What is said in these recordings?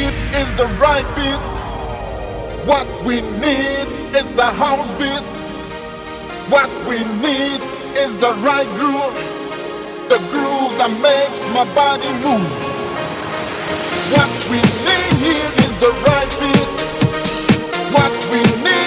need is the right beat. What we need is the house beat. What we need is the right groove. The groove that makes my body move. What we need is the right beat. What we need.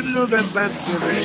in November 7.